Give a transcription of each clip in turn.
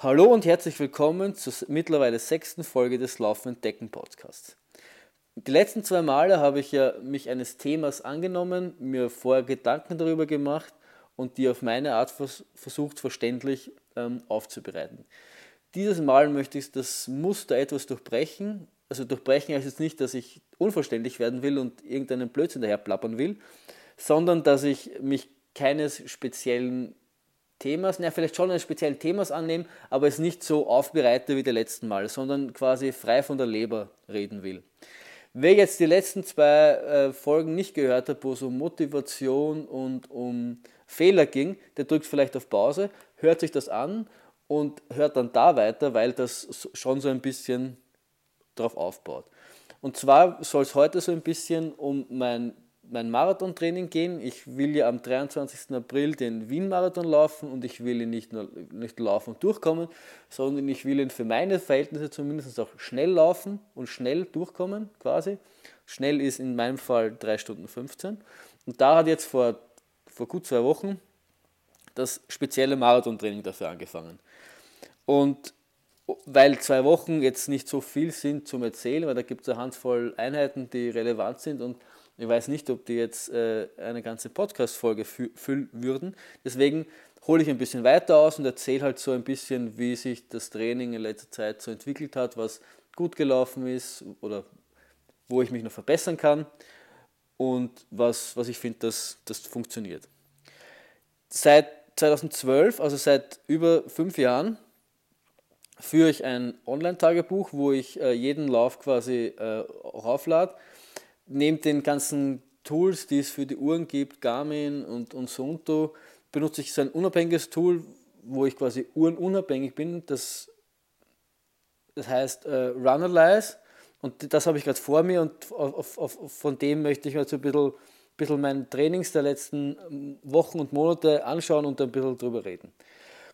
Hallo und herzlich willkommen zur mittlerweile sechsten Folge des Laufenden Decken Podcasts. Die letzten zwei Male habe ich ja mich eines Themas angenommen, mir vorher Gedanken darüber gemacht und die auf meine Art vers versucht verständlich ähm, aufzubereiten. Dieses Mal möchte ich das Muster etwas durchbrechen. Also durchbrechen heißt jetzt nicht, dass ich unverständlich werden will und irgendeinen Blödsinn daher plappern will, sondern dass ich mich keines speziellen Themas, na, vielleicht schon eines speziellen Themas annehmen, aber es nicht so aufbereite wie die letzten Mal, sondern quasi frei von der Leber reden will. Wer jetzt die letzten zwei äh, Folgen nicht gehört hat, wo es um Motivation und um Fehler ging, der drückt vielleicht auf Pause, hört sich das an und hört dann da weiter, weil das schon so ein bisschen darauf aufbaut. Und zwar soll es heute so ein bisschen um mein mein Marathontraining gehen. Ich will ja am 23. April den Wien-Marathon laufen und ich will ihn nicht nur nicht laufen und durchkommen, sondern ich will ihn für meine Verhältnisse zumindest auch schnell laufen und schnell durchkommen quasi. Schnell ist in meinem Fall 3 Stunden 15. Und da hat jetzt vor, vor gut zwei Wochen das spezielle Marathontraining dafür angefangen. Und weil zwei Wochen jetzt nicht so viel sind zum Erzählen, weil da gibt es eine Handvoll Einheiten, die relevant sind und ich weiß nicht, ob die jetzt äh, eine ganze Podcast-Folge füllen würden. Deswegen hole ich ein bisschen weiter aus und erzähle halt so ein bisschen, wie sich das Training in letzter Zeit so entwickelt hat, was gut gelaufen ist oder wo ich mich noch verbessern kann und was, was ich finde, dass das funktioniert. Seit 2012, also seit über fünf Jahren, führe ich ein Online-Tagebuch, wo ich äh, jeden Lauf quasi äh, rauflade neben den ganzen Tools, die es für die Uhren gibt, Garmin und, und Sonto, benutze ich so ein unabhängiges Tool, wo ich quasi uhrenunabhängig bin. Das, das heißt äh, Runalyze und das habe ich gerade vor mir und auf, auf, von dem möchte ich mir so ein bisschen, bisschen mein Trainings der letzten ähm, Wochen und Monate anschauen und ein bisschen drüber reden.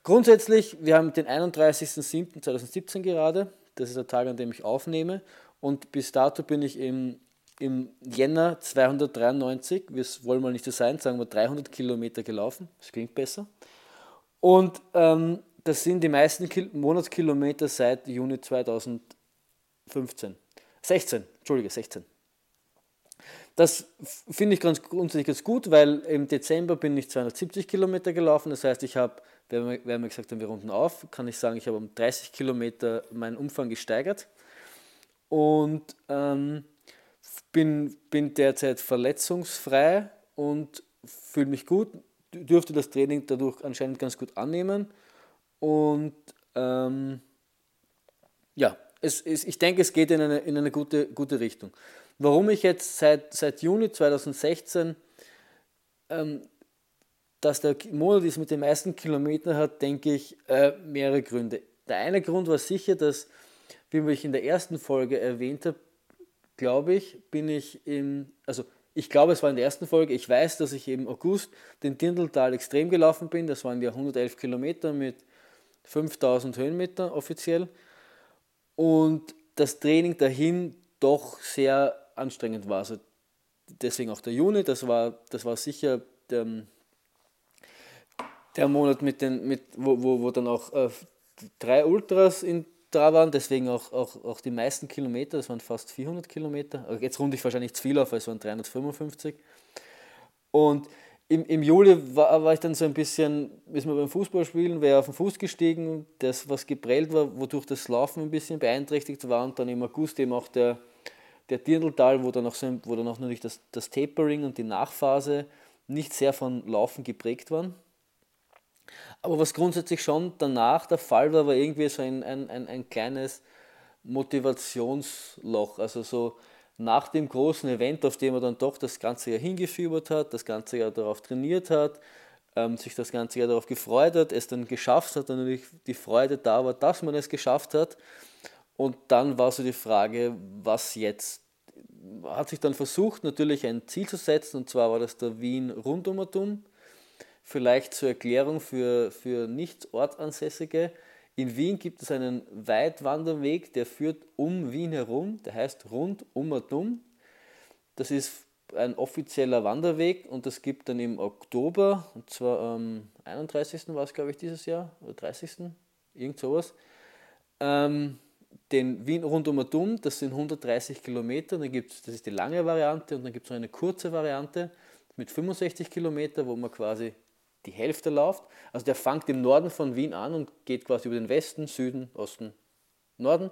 Grundsätzlich, wir haben den 31.07.2017 gerade, das ist der Tag, an dem ich aufnehme und bis dato bin ich im im Jänner 293, wir wollen mal nicht so sein, sagen wir 300 Kilometer gelaufen, das klingt besser. Und ähm, das sind die meisten Kil Monatskilometer seit Juni 2015. 16, Entschuldige, 16. Das finde ich ganz grundsätzlich ganz gut, weil im Dezember bin ich 270 Kilometer gelaufen. Das heißt, ich habe, wenn wir, gesagt haben, wir runden auf, kann ich sagen, ich habe um 30 Kilometer meinen Umfang gesteigert. Und ähm, bin, bin derzeit verletzungsfrei und fühle mich gut, dürfte das Training dadurch anscheinend ganz gut annehmen. Und ähm, ja, es, es, ich denke, es geht in eine, in eine gute, gute Richtung. Warum ich jetzt seit, seit Juni 2016 ähm, dass der Monat ist mit den meisten Kilometern hat, denke ich, äh, mehrere Gründe. Der eine Grund war sicher, dass, wie ich in der ersten Folge erwähnt habe, glaube ich, bin ich im, also ich glaube, es war in der ersten Folge, ich weiß, dass ich im August den Dindeltal extrem gelaufen bin, das waren ja 111 Kilometer mit 5000 Höhenmeter offiziell. Und das Training dahin doch sehr anstrengend war. Also deswegen auch der Juni, das war, das war sicher der, der Monat, mit den, mit, wo, wo, wo dann auch äh, drei Ultras in da waren, deswegen auch, auch, auch die meisten Kilometer, das waren fast 400 Kilometer. Jetzt runde ich wahrscheinlich zu viel auf, weil es waren 355. Und im, im Juli war, war ich dann so ein bisschen, ist man beim Fußballspielen, wäre auf den Fuß gestiegen, das was geprellt war, wodurch das Laufen ein bisschen beeinträchtigt war und dann im August eben auch der, der Dirndltal, wo dann auch, so, wo dann auch natürlich das, das Tapering und die Nachphase nicht sehr von Laufen geprägt waren. Aber was grundsätzlich schon danach der Fall war, war irgendwie so ein, ein, ein, ein kleines Motivationsloch. Also so nach dem großen Event, auf dem er dann doch das ganze Jahr hingefiebert hat, das ganze Jahr darauf trainiert hat, ähm, sich das ganze Jahr darauf gefreut hat, es dann geschafft hat, und natürlich die Freude da war, dass man es geschafft hat. Und dann war so die Frage, was jetzt? Hat sich dann versucht, natürlich ein Ziel zu setzen, und zwar war das der Wien-Rundumertum Vielleicht zur Erklärung für, für Nicht-Ortsansässige. In Wien gibt es einen Weitwanderweg, der führt um Wien herum, der heißt rund um und um. Das ist ein offizieller Wanderweg und das gibt dann im Oktober, und zwar am 31. war es glaube ich dieses Jahr, oder 30. irgend sowas. Ähm, den Wien rundum Dumm, das sind 130 Kilometer, dann gibt's, das ist die lange Variante und dann gibt es noch eine kurze Variante mit 65 Kilometer, wo man quasi die Hälfte läuft. Also der fängt im Norden von Wien an und geht quasi über den Westen, Süden, Osten, Norden.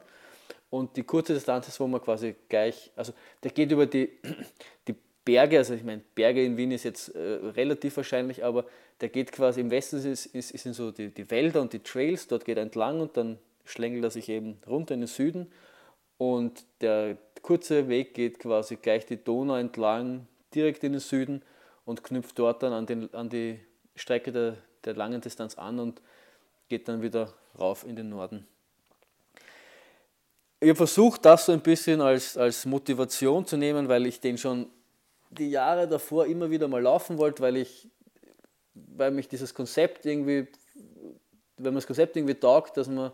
Und die kurze Distanz ist, wo man quasi gleich, also der geht über die, die Berge, also ich meine, Berge in Wien ist jetzt äh, relativ wahrscheinlich, aber der geht quasi im Westen, ist, ist, sind so die, die Wälder und die Trails, dort geht er entlang und dann schlängelt er sich eben runter in den Süden. Und der kurze Weg geht quasi gleich die Donau entlang, direkt in den Süden und knüpft dort dann an, den, an die Strecke der, der langen Distanz an und geht dann wieder rauf in den Norden. Ich habe versucht, das so ein bisschen als, als Motivation zu nehmen, weil ich den schon die Jahre davor immer wieder mal laufen wollte, weil ich, weil mich dieses Konzept irgendwie, wenn man das Konzept irgendwie taugt, dass man,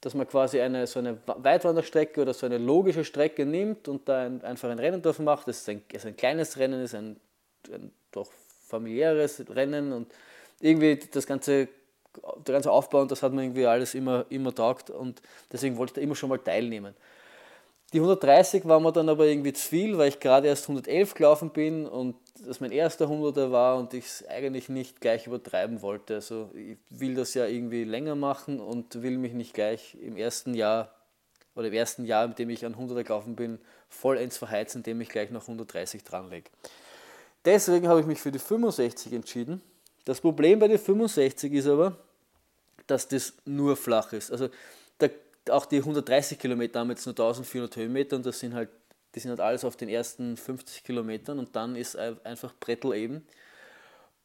dass man quasi eine, so eine Weitwanderstrecke oder so eine logische Strecke nimmt und da ein, einfach ein Rennen drauf macht. Das ist ein, ist ein kleines Rennen, ist ein, ein doch familiäres Rennen und irgendwie das ganze, der ganze Aufbau und das hat mir irgendwie alles immer, immer taugt und deswegen wollte ich da immer schon mal teilnehmen. Die 130 war mir dann aber irgendwie zu viel, weil ich gerade erst 111 gelaufen bin und das mein erster 100er war und ich es eigentlich nicht gleich übertreiben wollte. Also ich will das ja irgendwie länger machen und will mich nicht gleich im ersten Jahr oder im ersten Jahr, in dem ich an 100er gelaufen bin, vollends verheizen, indem ich gleich noch 130 dranlege. Deswegen habe ich mich für die 65 entschieden. Das Problem bei der 65 ist aber, dass das nur flach ist. Also der, auch die 130 Kilometer haben jetzt nur 1400 Höhenmeter und das sind halt, die sind halt alles auf den ersten 50 Kilometern und dann ist einfach Brettel eben.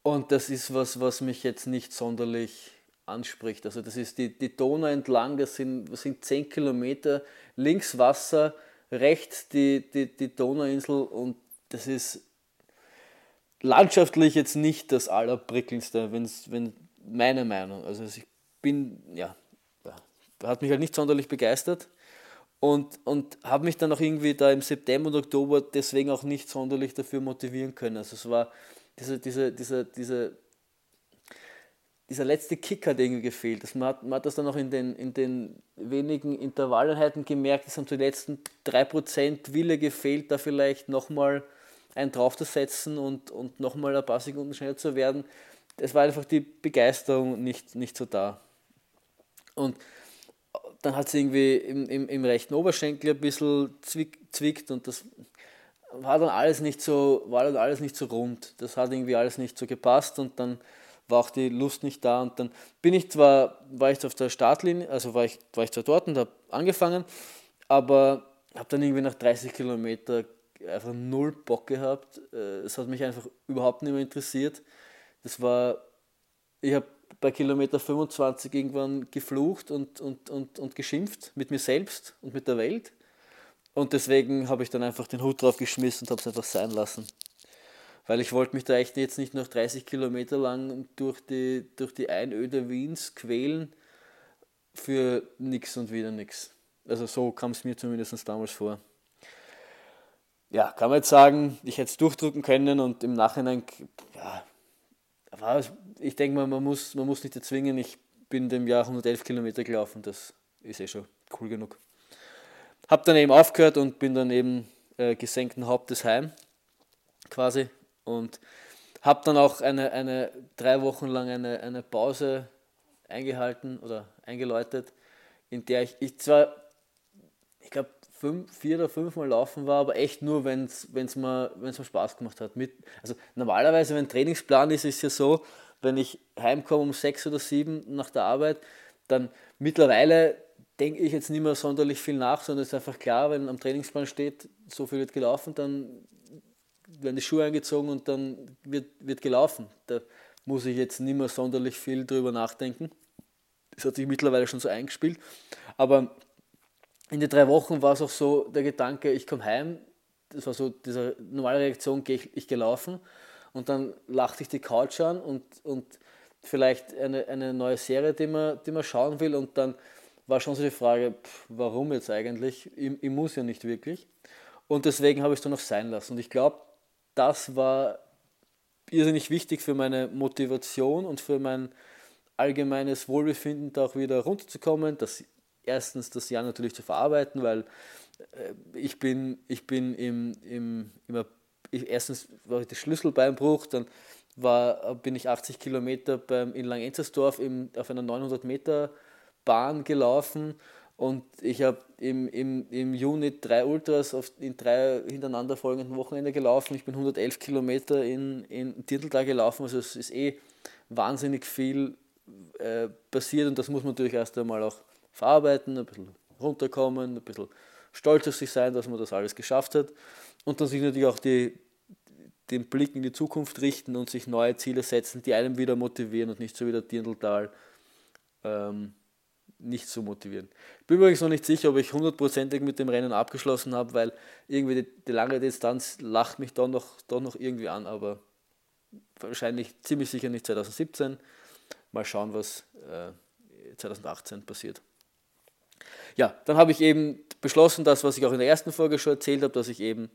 Und das ist was, was mich jetzt nicht sonderlich anspricht. Also das ist die, die Donau entlang, das sind, das sind 10 Kilometer, links Wasser, rechts die, die, die Donauinsel und das ist landschaftlich jetzt nicht das allerprickelndste, wenn's, wenn meine Meinung. Also ich bin, ja, hat mich halt nicht sonderlich begeistert und, und habe mich dann auch irgendwie da im September und Oktober deswegen auch nicht sonderlich dafür motivieren können. Also es war diese, diese, diese, diese, dieser letzte Kick hat irgendwie gefehlt. Das, man, hat, man hat das dann auch in den, in den wenigen Intervalleinheiten gemerkt, es haben die letzten 3% Wille gefehlt, da vielleicht nochmal einen draufzusetzen und, und nochmal ein paar Sekunden schneller zu werden. Es war einfach die Begeisterung nicht, nicht so da. Und dann hat es irgendwie im, im, im rechten Oberschenkel ein bisschen zwick, zwickt und das war dann alles nicht so, war dann alles nicht so rund. Das hat irgendwie alles nicht so gepasst und dann war auch die Lust nicht da und dann bin ich zwar, war ich auf der Startlinie, also war ich, war ich zwar dort und habe angefangen, aber habe dann irgendwie nach 30 Kilometern einfach null Bock gehabt. Äh, es hat mich einfach überhaupt nicht mehr interessiert. Das war, ich habe bei Kilometer 25 irgendwann geflucht und, und, und, und geschimpft mit mir selbst und mit der Welt. Und deswegen habe ich dann einfach den Hut drauf geschmissen und habe es einfach sein lassen. Weil ich wollte mich da echt jetzt nicht noch 30 Kilometer lang durch die, durch die Einöde Wiens quälen für nichts und wieder nichts. Also so kam es mir zumindest damals vor ja, kann man jetzt sagen, ich hätte es durchdrücken können und im Nachhinein, ja, war, ich denke mal, man muss, man muss nicht erzwingen. Ich bin dem Jahr 111 Kilometer gelaufen, das ist eh schon cool genug. Hab dann eben aufgehört und bin dann eben äh, gesenkten Hauptes heim, quasi. Und habe dann auch eine, eine drei Wochen lang eine, eine Pause eingehalten oder eingeläutet, in der ich, ich zwar, ich glaube, fünf, vier oder fünf Mal laufen war, aber echt nur, wenn es mir, mir Spaß gemacht hat. Mit, also normalerweise, wenn ein Trainingsplan ist, ist es ja so, wenn ich heimkomme um sechs oder sieben nach der Arbeit, dann mittlerweile denke ich jetzt nicht mehr sonderlich viel nach, sondern es ist einfach klar, wenn am Trainingsplan steht, so viel wird gelaufen, dann werden die Schuhe eingezogen und dann wird, wird gelaufen. Da muss ich jetzt nicht mehr sonderlich viel drüber nachdenken. Das hat sich mittlerweile schon so eingespielt. Aber in den drei Wochen war es auch so der Gedanke, ich komme heim, das war so diese normale Reaktion, gehe ich, ich gelaufen und dann lachte ich die Couch an und, und vielleicht eine, eine neue Serie, die man, die man schauen will und dann war schon so die Frage, pff, warum jetzt eigentlich? Ich, ich, muss ja nicht wirklich. Und deswegen habe ich es dann noch sein lassen. Und ich glaube, das war irrsinnig wichtig für meine Motivation und für mein allgemeines Wohlbefinden da auch wieder runterzukommen. Das, erstens das Jahr natürlich zu verarbeiten, weil äh, ich bin, ich bin im, im, im ich, erstens war ich der Schlüsselbeinbruch, dann war, bin ich 80 Kilometer beim, in Langenzersdorf auf einer 900 Meter Bahn gelaufen und ich habe im, im, im Juni drei Ultras auf, in drei hintereinander folgenden Wochenende gelaufen. Ich bin 111 Kilometer in, in Dirndl gelaufen, also es ist eh wahnsinnig viel äh, passiert und das muss man natürlich erst einmal auch verarbeiten, ein bisschen runterkommen, ein bisschen stolz auf sich sein, dass man das alles geschafft hat und dann sich natürlich auch die, den Blick in die Zukunft richten und sich neue Ziele setzen, die einem wieder motivieren und nicht so wie der Dirndltal ähm, nicht so motivieren. Ich bin übrigens noch nicht sicher, ob ich hundertprozentig mit dem Rennen abgeschlossen habe, weil irgendwie die, die, lange Distanz lacht mich doch noch, doch noch irgendwie an, aber wahrscheinlich ziemlich sicher nicht 2017. Mal schauen, was äh, 2018 passiert. Ja, dann habe ich eben beschlossen, das, was ich auch in der ersten Folge schon erzählt habe, dass ich eben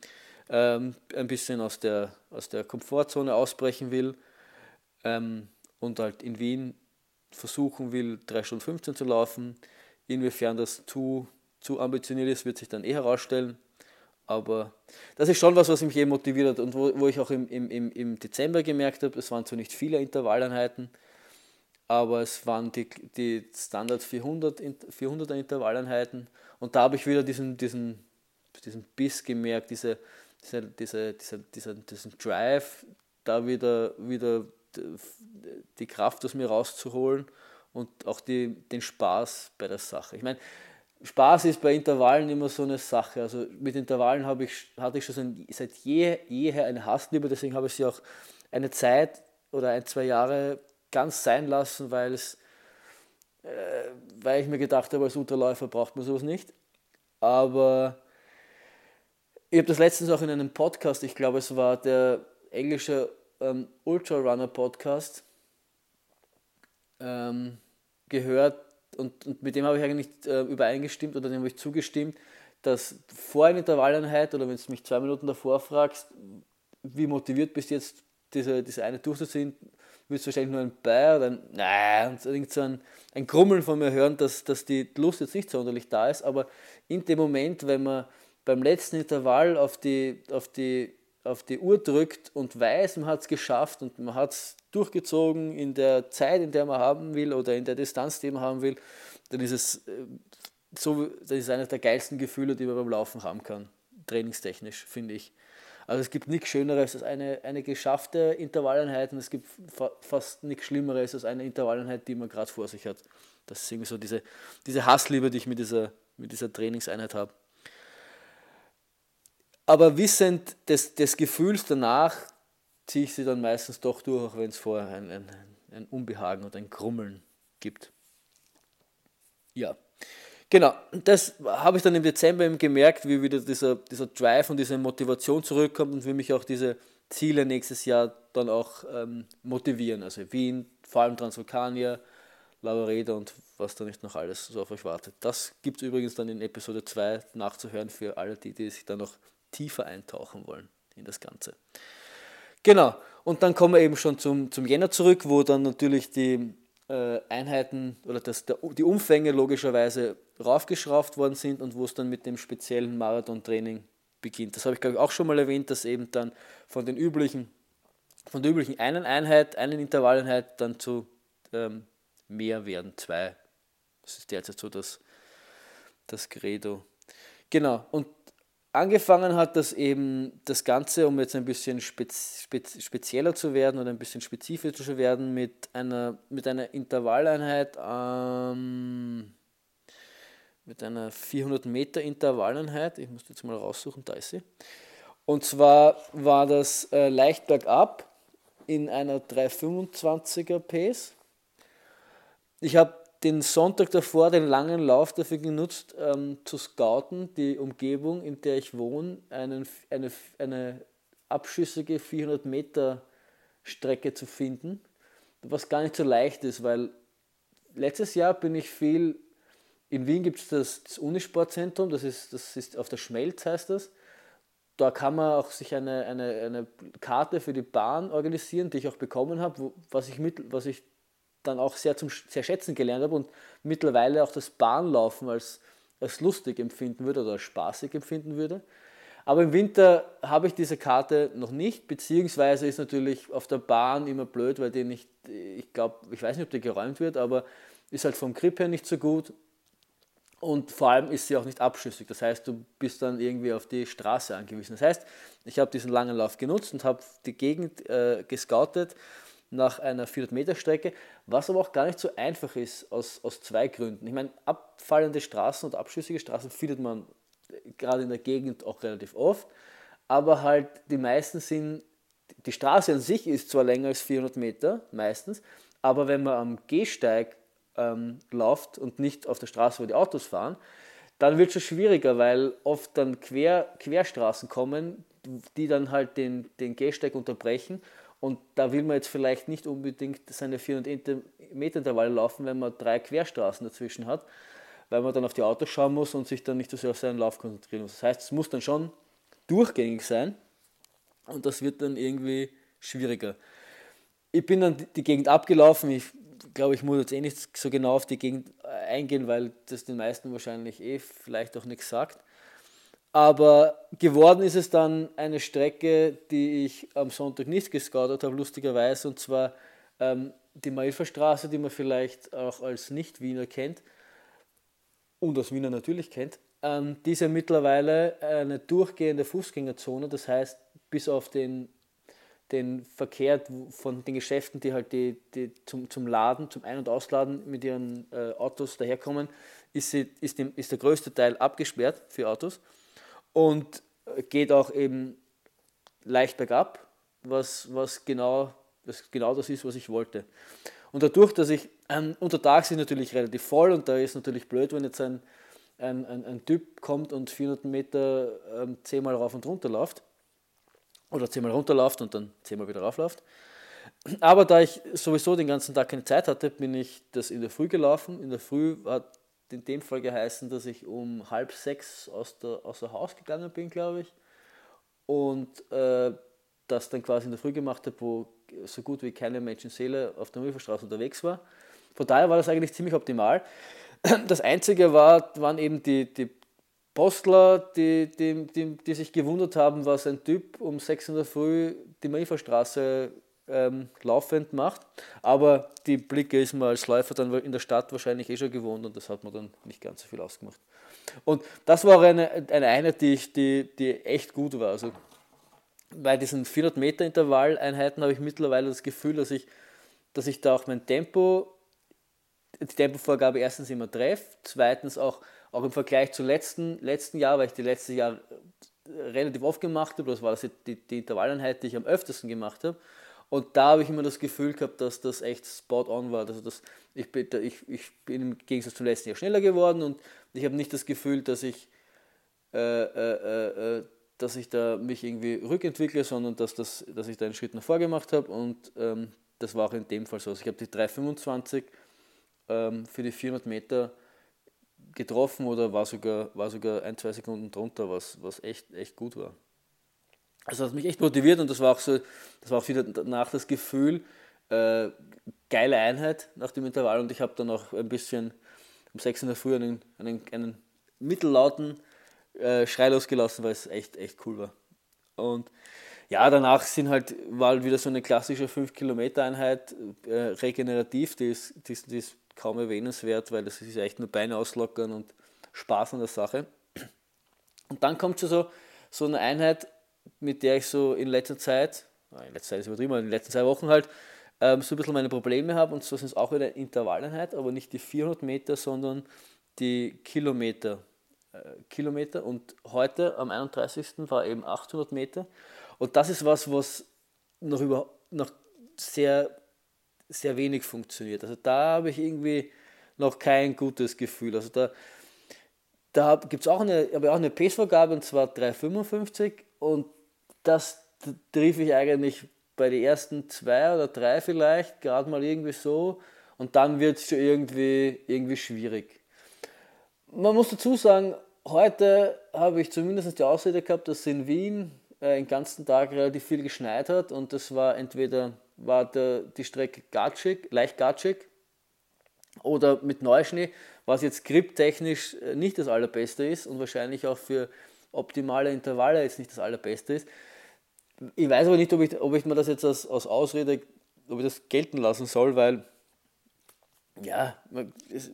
ähm, ein bisschen aus der, aus der Komfortzone ausbrechen will ähm, und halt in Wien versuchen will, 3 Stunden 15 zu laufen. Inwiefern das zu, zu ambitioniert ist, wird sich dann eh herausstellen. Aber das ist schon was, was mich eben motiviert hat und wo, wo ich auch im, im, im Dezember gemerkt habe, es waren zwar nicht viele Intervalleinheiten, aber es waren die, die Standard 400, 400er Intervalleinheiten und da habe ich wieder diesen, diesen, diesen Biss gemerkt, diese, diese, diese, diese, diesen, diesen Drive, da wieder, wieder die Kraft aus mir rauszuholen und auch die, den Spaß bei der Sache. Ich meine, Spaß ist bei Intervallen immer so eine Sache. Also mit Intervallen ich, hatte ich schon seit je, jeher eine Hassliebe, deswegen habe ich sie auch eine Zeit oder ein, zwei Jahre ganz sein lassen, weil, äh, weil ich mir gedacht habe, als Ultraläufer braucht man sowas nicht. Aber ich habe das letztens auch in einem Podcast, ich glaube es war der englische ähm, Ultra Runner Podcast ähm, gehört und, und, mit dem habe ich eigentlich äh, übereingestimmt oder dem habe ich zugestimmt, dass vor einer Intervalleinheit oder wenn du mich zwei Minuten davor fragst, wie motiviert bist du jetzt, diese, diese eine durchzuziehen, wirst du wahrscheinlich nur ein Bei oder ein Nein und so ein, ein Grummeln von mir hören, dass, dass die Lust jetzt nicht sonderlich da ist, aber in dem Moment, wenn man beim letzten Intervall auf die, auf die auf die Uhr drückt und weiß, man hat es geschafft und man hat es durchgezogen in der Zeit, in der man haben will oder in der Distanz, die man haben will, dann ist es äh, so, das ist eines der geilsten Gefühle, die man beim Laufen haben kann, trainingstechnisch, finde ich. Also es gibt nichts Schöneres als eine, eine geschaffte Intervalleinheit und es gibt fa fast nichts Schlimmeres als eine Intervalleinheit, die man gerade vor sich hat. Das ist irgendwie so diese, diese Hassliebe, die ich mit dieser, mit dieser Trainingseinheit habe. Aber wissend des, des Gefühls danach ziehe ich sie dann meistens doch durch, auch wenn es vorher ein, ein, ein Unbehagen oder ein Krummeln gibt. Ja, genau. Das habe ich dann im Dezember eben gemerkt, wie wieder dieser, dieser Drive und diese Motivation zurückkommt und wie mich auch diese Ziele nächstes Jahr dann auch ähm, motivieren. Also Wien, vor allem Transvulkania, Laureda und was da nicht noch alles so auf euch wartet. Das gibt es übrigens dann in Episode 2 nachzuhören für alle, die, die sich da noch tiefer eintauchen wollen in das Ganze. Genau, und dann kommen wir eben schon zum, zum Jänner zurück, wo dann natürlich die äh, Einheiten oder das, der, die Umfänge logischerweise raufgeschraubt worden sind und wo es dann mit dem speziellen Marathon-Training beginnt. Das habe ich glaube ich auch schon mal erwähnt, dass eben dann von den üblichen, von der üblichen einen Einheit, einen Intervalleinheit dann zu ähm, mehr werden, zwei. Das ist derzeit so das, das Credo. Genau, und angefangen hat das eben das Ganze, um jetzt ein bisschen spez, spez, spezieller zu werden oder ein bisschen spezifischer zu werden, mit einer, mit einer Intervalleinheit, ähm, mit einer 400 Meter Intervalleinheit. Ich muss jetzt mal raussuchen, da ist sie. Und zwar war das äh, leicht bergab in einer 325er Pace. Ich habe den Sonntag davor, den langen Lauf dafür genutzt, ähm, zu scouten, die Umgebung, in der ich wohne, einen, eine, eine abschüssige 400 Meter Strecke zu finden, was gar nicht so leicht ist, weil letztes Jahr bin ich viel, in Wien gibt es das, das Unisportzentrum, das ist, das ist auf der Schmelz heißt das, da kann man auch sich eine, eine, eine Karte für die Bahn organisieren, die ich auch bekommen habe, was, ich mit, was ich dann auch sehr, zum, sehr schätzen gelernt habe und mittlerweile auch das Bahnlaufen als, als lustig empfinden würde oder als spaßig empfinden würde. Aber im Winter habe ich diese Karte noch nicht, beziehungsweise ist natürlich auf der Bahn immer blöd, weil die nicht, ich glaube, ich weiß nicht, ob die geräumt wird, aber ist halt vom Grip her nicht so gut und vor allem ist sie auch nicht abschüssig. Das heißt, du bist dann irgendwie auf die Straße angewiesen. Das heißt, ich habe diesen langen Lauf genutzt und habe die Gegend äh, gescoutet nach einer 400 Meter Strecke, was aber auch gar nicht so einfach ist aus, aus zwei Gründen. Ich meine, abfallende Straßen und abschüssige Straßen findet man gerade in der Gegend auch relativ oft, aber halt die meisten sind, die Straße an sich ist zwar länger als 400 Meter meistens, aber wenn man am Gehsteig ähm, läuft und nicht auf der Straße, wo die Autos fahren, dann wird es schon schwieriger, weil oft dann Quer, Querstraßen kommen, die dann halt den, den Gehsteig unterbrechen. Und da will man jetzt vielleicht nicht unbedingt seine 400 Meter Intervalle laufen, wenn man drei Querstraßen dazwischen hat, weil man dann auf die Autos schauen muss und sich dann nicht so sehr auf seinen Lauf konzentrieren muss. Das heißt, es muss dann schon durchgängig sein und das wird dann irgendwie schwieriger. Ich bin dann die Gegend abgelaufen, ich glaube, ich muss jetzt eh nicht so genau auf die Gegend äh, eingehen, weil das den meisten wahrscheinlich eh vielleicht auch nichts sagt. Aber geworden ist es dann eine Strecke, die ich am Sonntag nicht gescoutet habe, lustigerweise, und zwar ähm, die Mailferstraße, die man vielleicht auch als Nicht-Wiener kennt und als Wiener natürlich kennt. Ähm, diese mittlerweile eine durchgehende Fußgängerzone, das heißt, bis auf den den Verkehr von den Geschäften, die halt die, die zum, zum Laden, zum Ein- und Ausladen mit ihren äh, Autos daherkommen, ist, sie, ist, dem, ist der größte Teil abgesperrt für Autos und äh, geht auch eben leicht bergab, was, was, genau, was genau das ist, was ich wollte. Und dadurch, dass ich, ähm, untertags ist natürlich relativ voll und da ist natürlich blöd, wenn jetzt ein, ein, ein, ein Typ kommt und 400 Meter ähm, zehnmal rauf und runter läuft, oder zehnmal runterläuft und dann zehnmal wieder raufläuft. Aber da ich sowieso den ganzen Tag keine Zeit hatte, bin ich das in der Früh gelaufen. In der Früh hat in dem Fall geheißen, dass ich um halb sechs aus der, außer Haus gegangen bin, glaube ich. Und äh, das dann quasi in der Früh gemacht habe, wo so gut wie keine Menschenseele auf der Mühlverstraße unterwegs war. Von daher war das eigentlich ziemlich optimal. Das Einzige war, waren eben die, die, Postler, die, die, die, die sich gewundert haben, was ein Typ um 6 in der Früh die Marienstraße ähm, laufend macht. Aber die Blicke ist man als Läufer dann in der Stadt wahrscheinlich eh schon gewohnt und das hat man dann nicht ganz so viel ausgemacht. Und das war eine, eine Einheit, die, die, die echt gut war. Also bei diesen 400 Meter Intervalleinheiten habe ich mittlerweile das Gefühl, dass ich, dass ich da auch mein Tempo, die Tempovorgabe erstens immer treffe, zweitens auch auch im Vergleich zum letzten, letzten Jahr, weil ich die letzte Jahr relativ oft gemacht habe, das war das die, die Intervalleinheit, die ich am öftesten gemacht habe. Und da habe ich immer das Gefühl gehabt, dass das echt spot on war. Also das, ich, bin, ich, ich bin im Gegensatz zum letzten Jahr schneller geworden und ich habe nicht das Gefühl, dass ich, äh, äh, äh, dass ich da mich irgendwie rückentwickle, sondern dass, das, dass ich da einen Schritt nach vor gemacht habe. Und ähm, das war auch in dem Fall so. Also ich habe die 325 ähm, für die 400 Meter getroffen oder war sogar, war sogar ein, zwei Sekunden drunter, was, was echt, echt gut war. Also das hat mich echt motiviert und das war auch so, das war auch wieder danach das Gefühl, äh, geile Einheit nach dem Intervall und ich habe dann auch ein bisschen um 6 in der Früh einen, einen, einen mittellauten äh, Schrei losgelassen, weil es echt, echt cool war. Und ja, danach sind halt, war halt wieder so eine klassische 5-Kilometer-Einheit äh, regenerativ, die ist, die, ist, die ist kaum erwähnenswert, weil das ist echt nur Beine auslockern und Spaß an der Sache. Und dann kommt so, so eine Einheit, mit der ich so in letzter Zeit, in letzter Zeit ist übertrieben, in den letzten zwei Wochen halt, ähm, so ein bisschen meine Probleme habe. Und so sind es auch wieder Intervalleinheit, aber nicht die 400 Meter, sondern die Kilometer. Äh, Kilometer. Und heute am 31. war eben 800 Meter. Und das ist was, was noch, über, noch sehr sehr wenig funktioniert. Also da habe ich irgendwie noch kein gutes Gefühl. Also da, da gibt es auch eine, habe auch eine Pace-Vorgabe und zwar 3,55 und das triff ich eigentlich bei den ersten zwei oder drei vielleicht, gerade mal irgendwie so und dann wird es schon irgendwie, irgendwie schwierig. Man muss dazu sagen, heute habe ich zumindest die Ausrede gehabt, dass in Wien äh, den ganzen Tag relativ viel geschneit hat und das war entweder war der, die Strecke gatschig, leicht gatschig, oder mit Neuschnee, was jetzt griptechnisch äh, nicht das allerbeste ist und wahrscheinlich auch für optimale Intervalle jetzt nicht das allerbeste ist. Ich weiß aber nicht, ob ich, ob ich mir das jetzt als, als Ausrede, ob ich das gelten lassen soll, weil ja, man, es,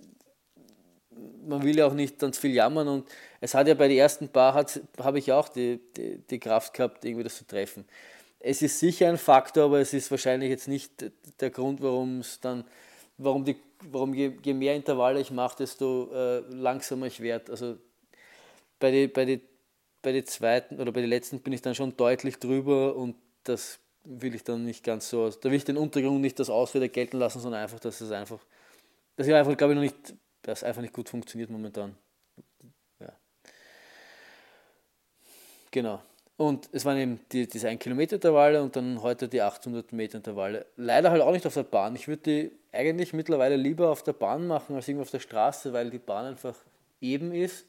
man will ja auch nicht ganz viel jammern und es hat ja bei den ersten paar, habe ich auch die, die, die Kraft gehabt, irgendwie das zu treffen. Es ist sicher ein Faktor, aber es ist wahrscheinlich jetzt nicht der Grund, warum es dann, warum, die, warum je, je mehr Intervalle ich mache, desto äh, langsamer ich werde. Also bei den bei die, bei die zweiten oder bei den letzten bin ich dann schon deutlich drüber und das will ich dann nicht ganz so, da will ich den Untergrund nicht das Ausrede gelten lassen, sondern einfach, dass es einfach, dass ich einfach, glaube ich, noch nicht, dass einfach nicht gut funktioniert momentan. Ja. Genau. Und es waren eben die, diese 1 Kilometer Intervalle und dann heute die 800 Meter Intervalle. Leider halt auch nicht auf der Bahn. Ich würde die eigentlich mittlerweile lieber auf der Bahn machen als irgendwo auf der Straße, weil die Bahn einfach eben ist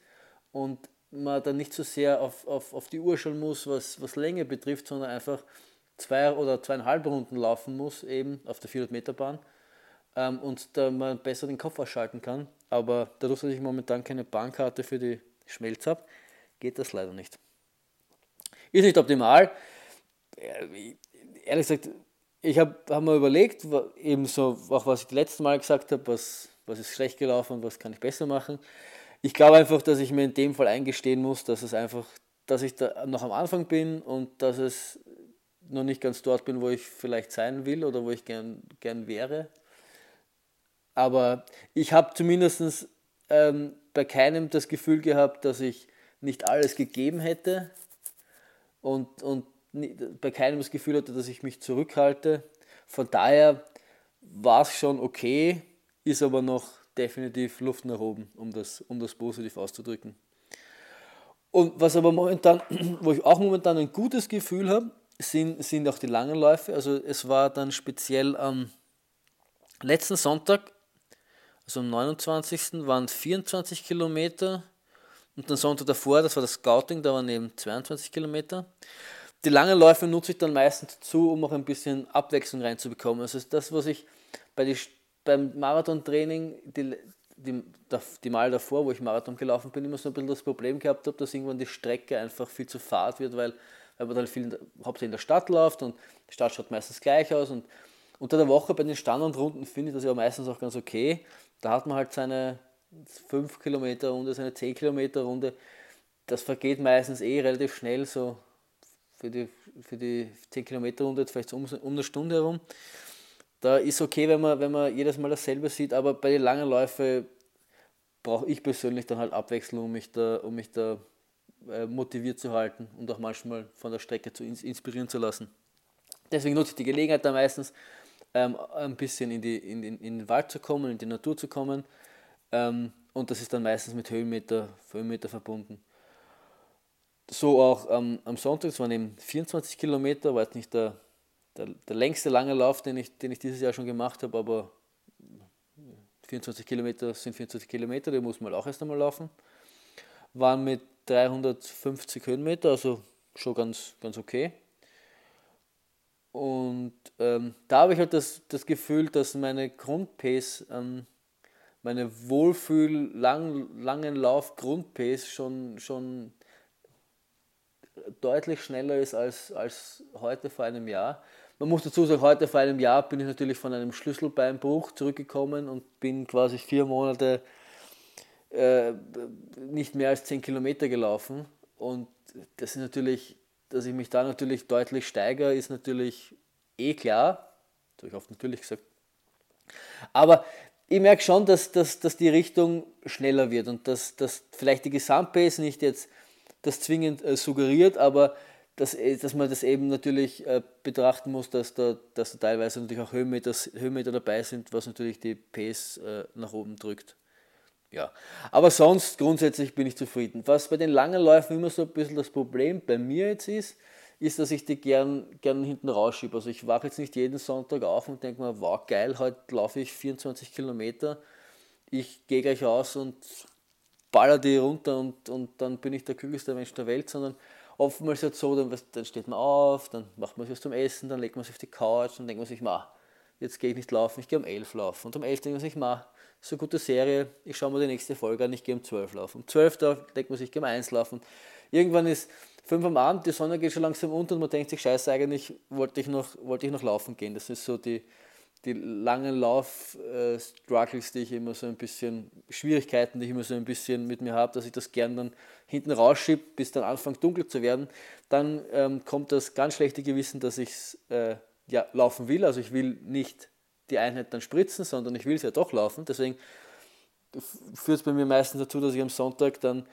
und man dann nicht so sehr auf, auf, auf die Uhr schauen muss, was, was Länge betrifft, sondern einfach zwei oder zweieinhalb Runden laufen muss, eben auf der 400 Meter Bahn ähm, und da man besser den Kopf ausschalten kann. Aber dadurch, dass ich momentan keine Bahnkarte für die Schmelz habe, geht das leider nicht. Ist nicht optimal. Ehrlich gesagt, ich habe hab mir überlegt, eben so, auch was ich das letzte Mal gesagt habe, was, was ist schlecht gelaufen was kann ich besser machen. Ich glaube einfach, dass ich mir in dem Fall eingestehen muss, dass es einfach, dass ich da noch am Anfang bin und dass es noch nicht ganz dort bin, wo ich vielleicht sein will oder wo ich gern, gern wäre. Aber ich habe zumindest ähm, bei keinem das Gefühl gehabt, dass ich nicht alles gegeben hätte und, und bei keinem das Gefühl hatte, dass ich mich zurückhalte. Von daher war es schon okay, ist aber noch definitiv Luft nach oben, um das, um das positiv auszudrücken. Und was aber momentan, wo ich auch momentan ein gutes Gefühl habe, sind, sind auch die langen Läufe. Also es war dann speziell am letzten Sonntag, also am 29. waren 24 Kilometer und den Sonntag davor, das war das Scouting, da waren eben 22 Kilometer. Die langen Läufe nutze ich dann meistens dazu, um auch ein bisschen Abwechslung reinzubekommen. Also das, was ich bei die, beim Marathontraining, die, die, die Mal davor, wo ich Marathon gelaufen bin, immer so ein bisschen das Problem gehabt habe, dass irgendwann die Strecke einfach viel zu fad wird, weil, weil man dann viel hauptsächlich in der Stadt läuft und die Stadt schaut meistens gleich aus. Und unter der Woche bei den Standardrunden finde ich das ja meistens auch ganz okay. Da hat man halt seine 5 Kilometer Runde, so eine 10 Kilometer Runde, das vergeht meistens eh relativ schnell, so für die, für die 10 Kilometer Runde vielleicht um, um eine Stunde herum. Da ist okay, wenn man, wenn man jedes Mal dasselbe sieht, aber bei den langen Läufen brauche ich persönlich dann halt Abwechslung, um mich da, um mich da äh, motiviert zu halten und auch manchmal von der Strecke zu inspirieren zu lassen. Deswegen nutze ich die Gelegenheit da meistens, ähm, ein bisschen in, die, in, in, in den Wald zu kommen, in die Natur zu kommen ähm, und das ist dann meistens mit Höhenmeter, Höhenmeter verbunden. So auch ähm, am Sonntag, es waren eben 24 Kilometer, war jetzt nicht der, der, der längste lange Lauf, den ich, den ich dieses Jahr schon gemacht habe, aber 24 Kilometer sind 24 Kilometer, die muss man auch erst einmal laufen. Waren mit 350 Höhenmeter, also schon ganz, ganz okay. Und ähm, da habe ich halt das, das Gefühl, dass meine Grundpace ähm, meine Wohlfühl, lang, langen Lauf, Grundpace schon, schon deutlich schneller ist als, als heute vor einem Jahr. Man muss dazu sagen, heute vor einem Jahr bin ich natürlich von einem Schlüsselbeinbruch zurückgekommen und bin quasi vier Monate äh, nicht mehr als 10 Kilometer gelaufen. Und das ist natürlich, dass ich mich da natürlich deutlich steigere, ist natürlich eh klar. Das habe ich oft natürlich gesagt. Aber ich merke schon, dass, dass, dass die Richtung schneller wird und dass, dass vielleicht die Gesamtpace nicht jetzt das zwingend äh, suggeriert, aber dass, äh, dass man das eben natürlich äh, betrachten muss, dass da, dass da teilweise natürlich auch Höhenmeter, Höhenmeter dabei sind, was natürlich die Pace äh, nach oben drückt. Ja, aber sonst grundsätzlich bin ich zufrieden. Was bei den langen Läufen immer so ein bisschen das Problem bei mir jetzt ist, ist, dass ich die gern, gern hinten rausschiebe. Also ich wache jetzt nicht jeden Sonntag auf und denke mir, wow, geil, heute laufe ich 24 Kilometer. Ich gehe gleich aus und baller die runter und, und dann bin ich der glücklichste Mensch der Welt, sondern oftmals ist es so, dann, dann steht man auf, dann macht man sich was zum Essen, dann legt man sich auf die Couch und denkt man sich, ma, jetzt gehe ich nicht laufen, ich gehe um 11 laufen. Und um 11 denkt man sich, ma, so gute Serie, ich schaue mir die nächste Folge an, ich gehe um 12 laufen. Um 12 da denkt man sich, ich gehe um 1 laufen. Irgendwann ist 5 am Abend, die Sonne geht schon langsam unter und man denkt sich, scheiße, eigentlich wollte ich noch, wollte ich noch laufen gehen. Das ist so die, die langen Lauf-Struggles, die ich immer so ein bisschen, Schwierigkeiten, die ich immer so ein bisschen mit mir habe, dass ich das gern dann hinten rausschiebe, bis dann anfängt dunkel zu werden. Dann ähm, kommt das ganz schlechte Gewissen, dass ich äh, ja, laufen will. Also ich will nicht die Einheit dann spritzen, sondern ich will es ja doch laufen. Deswegen führt es bei mir meistens dazu, dass ich am Sonntag dann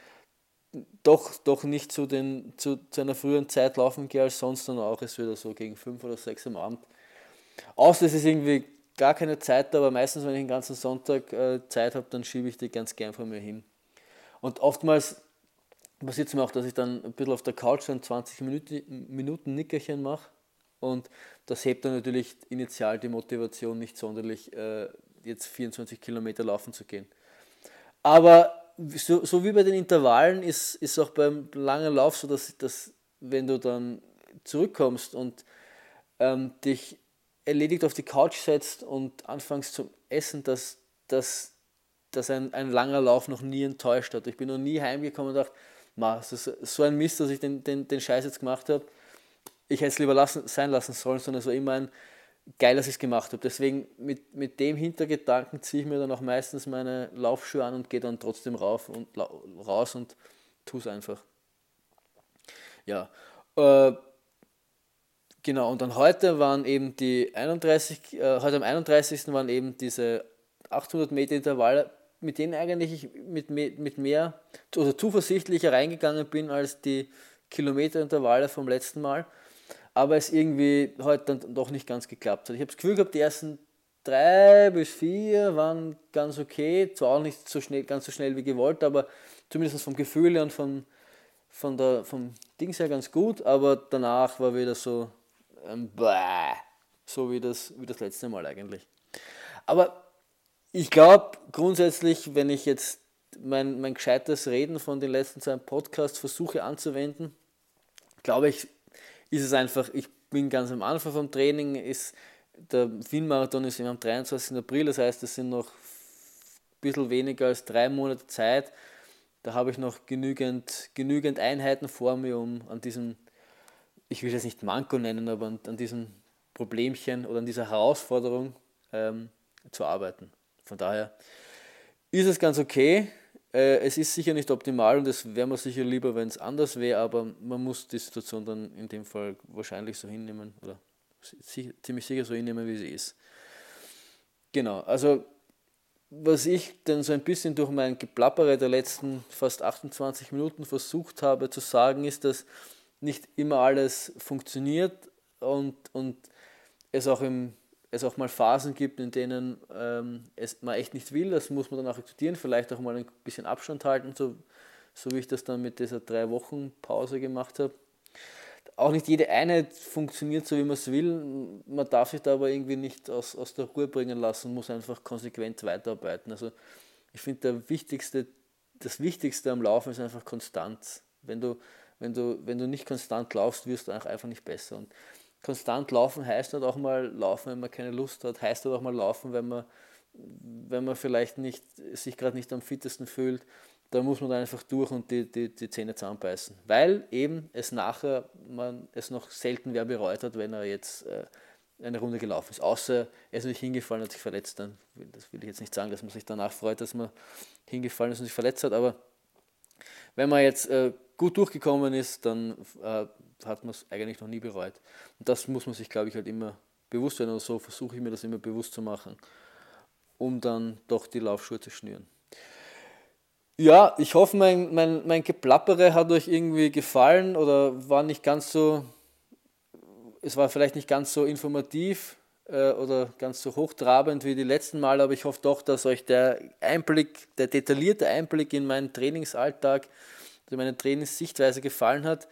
doch, doch nicht zu, den, zu, zu einer früheren Zeit laufen gehe als sonst, sondern auch es wieder so gegen fünf oder sechs am Abend Außer es ist irgendwie gar keine Zeit, aber meistens, wenn ich den ganzen Sonntag äh, Zeit habe, dann schiebe ich die ganz gern von mir hin. Und oftmals passiert es mir auch, dass ich dann ein bisschen auf der Couch ein 20 Minuten, Minuten Nickerchen mache und das hebt dann natürlich initial die Motivation nicht sonderlich, äh, jetzt 24 Kilometer laufen zu gehen. Aber so, so wie bei den Intervallen ist, ist auch beim langen Lauf so, dass, dass wenn du dann zurückkommst und ähm, dich erledigt auf die Couch setzt und anfängst zu essen, dass, dass, dass ein, ein langer Lauf noch nie enttäuscht hat. Ich bin noch nie heimgekommen und dachte, das ist so ein Mist, dass ich den, den, den Scheiß jetzt gemacht habe. Ich hätte es lieber lassen, sein lassen sollen, sondern so immer ein geil, dass ich es gemacht habe. Deswegen mit, mit dem Hintergedanken ziehe ich mir dann auch meistens meine Laufschuhe an und gehe dann trotzdem rauf und raus und tue es einfach. Ja. Äh, Genau, und dann heute waren eben die 31, äh, heute am 31. waren eben diese 800 Meter Intervalle, mit denen eigentlich ich mit, mit mehr, also zuversichtlicher reingegangen bin als die Kilometerintervalle vom letzten Mal, aber es irgendwie heute dann doch nicht ganz geklappt hat. Ich habe das Gefühl gehabt, die ersten drei bis vier waren ganz okay, zwar auch nicht so schnell, ganz so schnell wie gewollt, aber zumindest vom Gefühl und von, von der, vom Dings her ganz gut, aber danach war wieder so, ähm, bäh, so wie das, wie das letzte Mal eigentlich. Aber ich glaube grundsätzlich, wenn ich jetzt mein, mein gescheites Reden von den letzten zwei Podcasts versuche anzuwenden, glaube ich, ist es einfach, ich bin ganz am Anfang vom Training, ist, der Wien-Marathon ist am 23. April, das heißt, es sind noch ein bisschen weniger als drei Monate Zeit. Da habe ich noch genügend, genügend Einheiten vor mir, um an diesem ich will es nicht Manko nennen, aber an, an diesem Problemchen oder an dieser Herausforderung ähm, zu arbeiten. Von daher ist es ganz okay. Äh, es ist sicher nicht optimal und es wäre mir sicher lieber, wenn es anders wäre, aber man muss die Situation dann in dem Fall wahrscheinlich so hinnehmen oder ziemlich sicher so hinnehmen, wie sie ist. Genau, also was ich dann so ein bisschen durch mein Geplappere der letzten fast 28 Minuten versucht habe zu sagen, ist, dass nicht immer alles funktioniert und, und es, auch im, es auch mal Phasen gibt, in denen ähm, es man echt nicht will. Das muss man dann auch akzeptieren, vielleicht auch mal ein bisschen Abstand halten, so, so wie ich das dann mit dieser drei Wochen Pause gemacht habe. Auch nicht jede Einheit funktioniert so, wie man es will. Man darf sich da aber irgendwie nicht aus, aus der Ruhe bringen lassen, muss einfach konsequent weiterarbeiten. Also ich finde, wichtigste, das Wichtigste am Laufen ist einfach Konstanz. Wenn du wenn du, wenn du nicht konstant laufst, wirst du einfach nicht besser. Und konstant laufen heißt halt auch mal laufen, wenn man keine Lust hat, heißt halt auch mal laufen, wenn man, wenn man vielleicht nicht, sich gerade nicht am fittesten fühlt. Da muss man dann einfach durch und die, die, die Zähne zusammenbeißen. Weil eben es nachher man es noch selten wer bereut hat, wenn er jetzt äh, eine Runde gelaufen ist. Außer er ist nicht hingefallen und sich verletzt. Dann, das will ich jetzt nicht sagen, dass man sich danach freut, dass man hingefallen ist und sich verletzt hat, aber wenn man jetzt äh, gut durchgekommen ist, dann äh, hat man es eigentlich noch nie bereut. Und das muss man sich, glaube ich, halt immer bewusst werden. Oder so versuche ich mir das immer bewusst zu machen, um dann doch die Laufschuhe zu schnüren. Ja, ich hoffe, mein, mein, mein Geplappere hat euch irgendwie gefallen oder war nicht ganz so, es war vielleicht nicht ganz so informativ äh, oder ganz so hochtrabend wie die letzten Mal, aber ich hoffe doch, dass euch der Einblick, der detaillierte Einblick in meinen Trainingsalltag, meine Trainingssichtweise gefallen hat.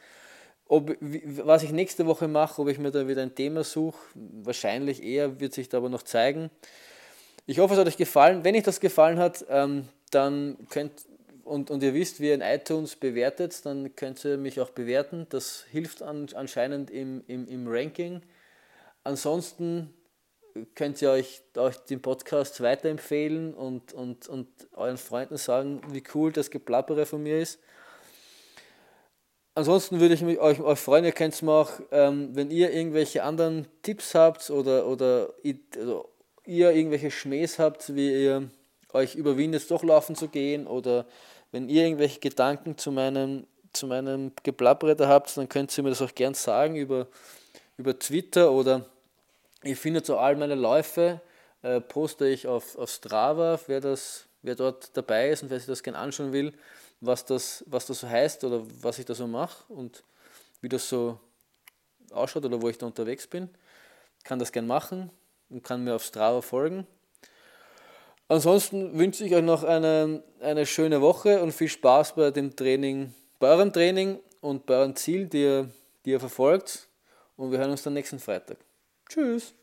Ob, was ich nächste Woche mache, ob ich mir da wieder ein Thema suche, wahrscheinlich eher, wird sich da aber noch zeigen. Ich hoffe, es hat euch gefallen. Wenn euch das gefallen hat, ähm, dann könnt und, und ihr wisst, wie ihr in iTunes bewertet, dann könnt ihr mich auch bewerten. Das hilft an, anscheinend im, im, im Ranking. Ansonsten könnt ihr euch, euch den Podcast weiterempfehlen und, und, und euren Freunden sagen, wie cool das Geplappere von mir ist. Ansonsten würde ich mich euch, euch freuen, ihr könnt es mir auch, ähm, wenn ihr irgendwelche anderen Tipps habt oder, oder also ihr irgendwelche Schmähs habt, wie ihr euch überwindet, durchlaufen zu gehen oder wenn ihr irgendwelche Gedanken zu meinem, zu meinem Geplappere da habt, dann könnt ihr mir das auch gern sagen über, über Twitter oder ihr findet so all meine Läufe, äh, poste ich auf, auf Strava, wer, das, wer dort dabei ist und wer sich das gerne anschauen will was das, was das so heißt oder was ich da so mache und wie das so ausschaut oder wo ich da unterwegs bin. Kann das gern machen und kann mir auf Strava folgen. Ansonsten wünsche ich euch noch eine, eine schöne Woche und viel Spaß bei dem Training, bei eurem Training und bei eurem Ziel, die ihr, die ihr verfolgt. Und wir hören uns dann nächsten Freitag. Tschüss!